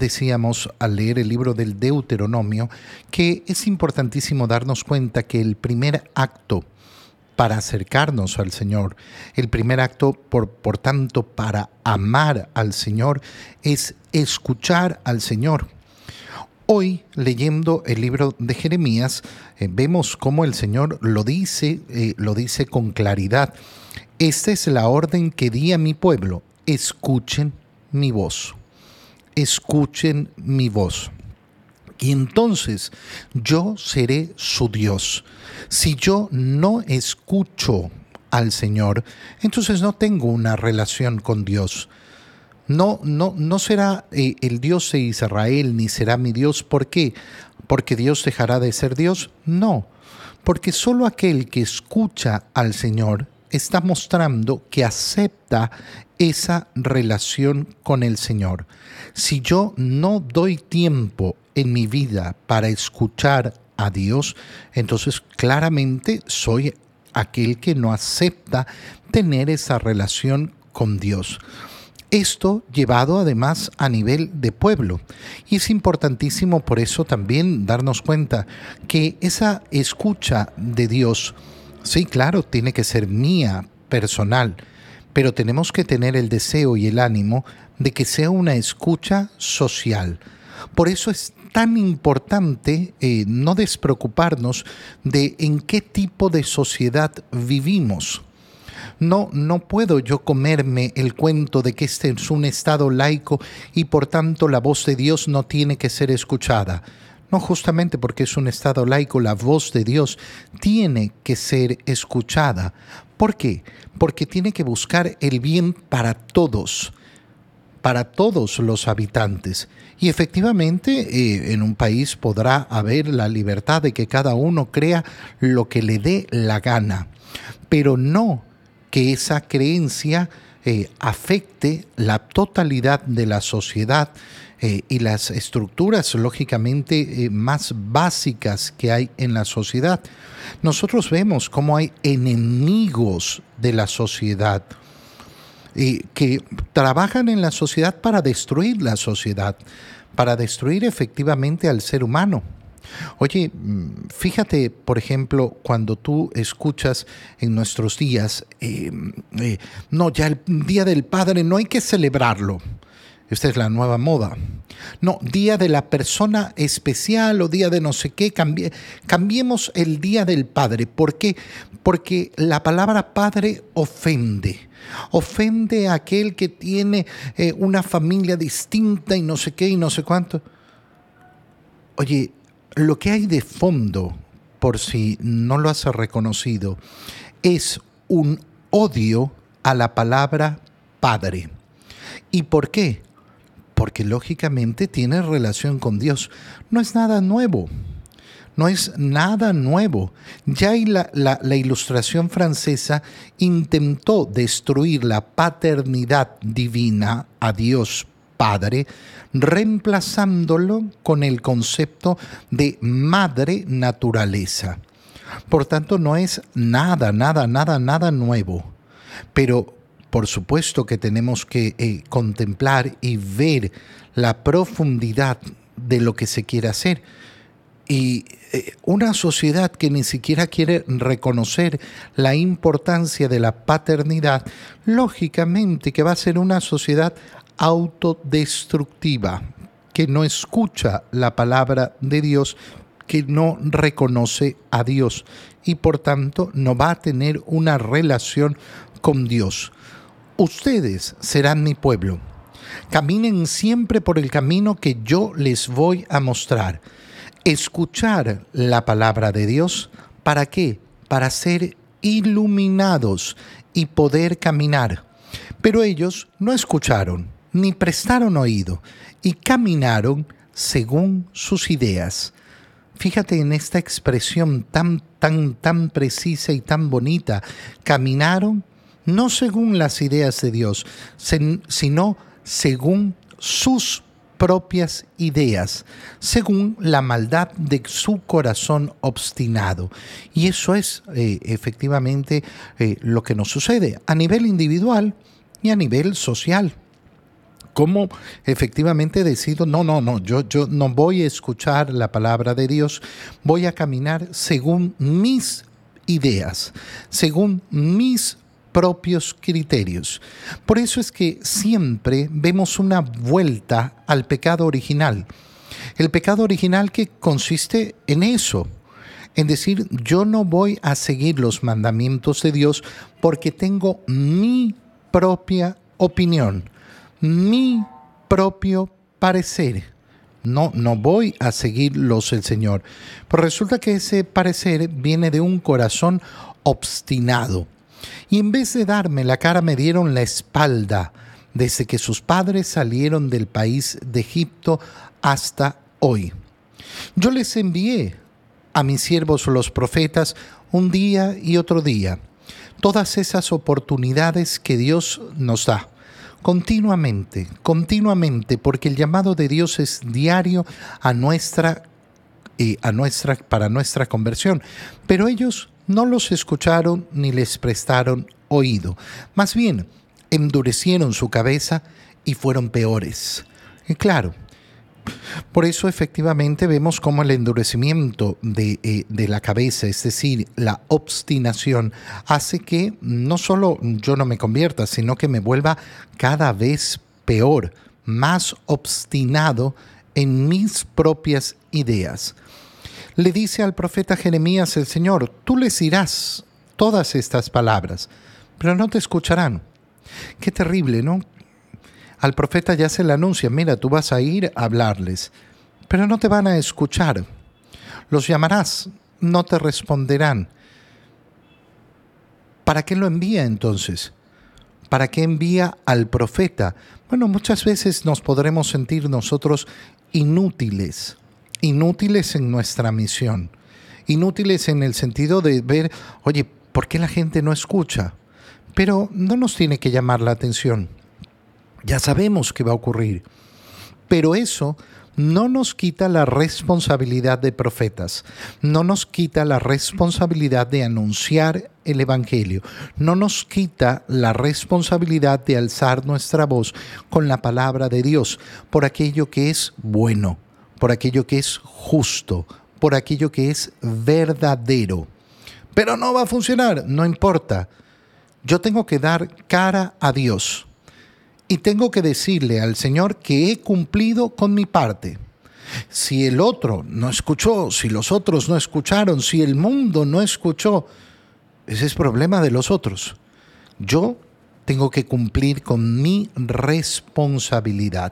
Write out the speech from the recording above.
decíamos al leer el libro del Deuteronomio que es importantísimo darnos cuenta que el primer acto para acercarnos al Señor, el primer acto, por, tanto, para amar al Señor, es escuchar al Señor. Hoy, leyendo el libro de Jeremías, eh, vemos cómo el Señor lo dice, eh, lo dice con claridad. Esta es la orden que di a mi pueblo, escuchen mi voz, escuchen mi voz. Y entonces yo seré su Dios. Si yo no escucho al Señor, entonces no tengo una relación con Dios. No, no, no será eh, el Dios de Israel ni será mi Dios. ¿Por qué? ¿Porque Dios dejará de ser Dios? No, porque solo aquel que escucha al Señor está mostrando que acepta esa relación con el Señor. Si yo no doy tiempo en mi vida para escuchar a Dios, entonces claramente soy aquel que no acepta tener esa relación con Dios. Esto llevado además a nivel de pueblo. Y es importantísimo por eso también darnos cuenta que esa escucha de Dios, sí, claro, tiene que ser mía, personal, pero tenemos que tener el deseo y el ánimo de que sea una escucha social. Por eso es tan importante eh, no despreocuparnos de en qué tipo de sociedad vivimos. No, no puedo yo comerme el cuento de que este es un Estado laico y por tanto la voz de Dios no tiene que ser escuchada. No justamente porque es un Estado laico, la voz de Dios tiene que ser escuchada. ¿Por qué? Porque tiene que buscar el bien para todos para todos los habitantes. Y efectivamente, eh, en un país podrá haber la libertad de que cada uno crea lo que le dé la gana, pero no que esa creencia eh, afecte la totalidad de la sociedad eh, y las estructuras lógicamente más básicas que hay en la sociedad. Nosotros vemos cómo hay enemigos de la sociedad que trabajan en la sociedad para destruir la sociedad, para destruir efectivamente al ser humano. Oye, mm, fíjate, por ejemplo, cuando tú escuchas en nuestros días, eh, eh, no, ya el Día del Padre no hay que celebrarlo. Esta es la nueva moda. No, día de la persona especial o día de no sé qué, cambiemos el día del Padre. ¿Por qué? Porque la palabra Padre ofende. Ofende a aquel que tiene eh, una familia distinta y no sé qué y no sé cuánto. Oye, lo que hay de fondo, por si no lo has reconocido, es un odio a la palabra Padre. ¿Y por qué? Porque lógicamente tiene relación con Dios. No es nada nuevo no es nada nuevo. Ya la, la, ilustración francesa intentó destruir la paternidad divina a Dios Padre, reemplazándolo con el concepto de madre naturaleza. Por tanto, no es nada, nada, nada, nada nuevo. Pero por supuesto que tenemos que eh, contemplar y ver la profundidad de lo que se quiere hacer. Y eh, una sociedad que ni siquiera quiere reconocer la importancia de la paternidad, lógicamente que va a ser una sociedad autodestructiva, que no escucha la palabra de Dios, que no reconoce a Dios y por tanto no va a tener una relación con Dios. Ustedes serán mi pueblo. Caminen siempre por el camino que yo les voy a mostrar escuchar la palabra de Dios. ¿Para qué? Para ser iluminados y poder caminar. Pero ellos no escucharon, ni prestaron oído, y caminaron según sus ideas. Fíjate en esta expresión tan, tan, tan precisa y tan bonita. Caminaron no según las ideas de Dios, sino según sus propias ideas, según la maldad de su corazón obstinado. Y eso es eh, efectivamente eh, lo que nos sucede a nivel individual y a nivel social cómo efectivamente decido, no, no, no, yo, yo no voy a escuchar la palabra de Dios, voy a caminar según mis ideas, según mis propios criterios. Por eso es que siempre vemos una vuelta al pecado original. El pecado original que consiste en eso, en decir, yo no voy a seguir los mandamientos de Dios porque tengo mi propia opinión, mi propio parecer. No, no voy a seguir los del Señor. Pero resulta que ese parecer viene de un corazón obstinado. Y en vez de darme la cara, me dieron la espalda desde que sus padres salieron del país de Egipto hasta hoy. Yo les envié a mis siervos los profetas un día y otro día. Todas esas oportunidades que Dios nos da continuamente, continuamente, porque el llamado de Dios es diario a nuestra, eh, a nuestra, para nuestra conversión. Pero ellos no los escucharon ni les prestaron oído. Más bien, endurecieron su cabeza y fueron peores. Y claro, por eso efectivamente vemos como el endurecimiento de, eh, de, la cabeza, es decir, la obstinación, hace que no solo yo no me convierta, sino que me vuelva cada vez peor, más obstinado en mis propias ideas. Le dice al profeta Jeremías el Señor, tú les dirás todas estas palabras, pero no te escucharán. Qué terrible, ¿no? Al profeta ya se le anuncia, mira, tú vas a ir a hablarles, pero no te van a escuchar. Los llamarás, no te responderán. ¿Para qué lo envía entonces? ¿Para qué envía al profeta? Bueno, muchas veces nos podremos sentir nosotros inútiles, inútiles en nuestra misión, inútiles en el sentido de ver, oye, ¿por qué la gente no escucha? Pero no nos tiene que llamar la atención. Ya sabemos qué va a ocurrir. Pero eso no nos quita la responsabilidad de profetas, no nos quita la responsabilidad de anunciar el Evangelio, no nos quita la responsabilidad de alzar nuestra voz con la palabra de Dios por aquello que es bueno, por aquello que es justo, por aquello que es verdadero. Pero no va a funcionar, no importa. Yo tengo que dar cara a Dios y tengo que decirle al Señor que he cumplido con mi parte. Si el otro no escuchó, si los otros no escucharon, si el mundo no escuchó, ese es problema de los otros. Yo tengo que cumplir con mi responsabilidad.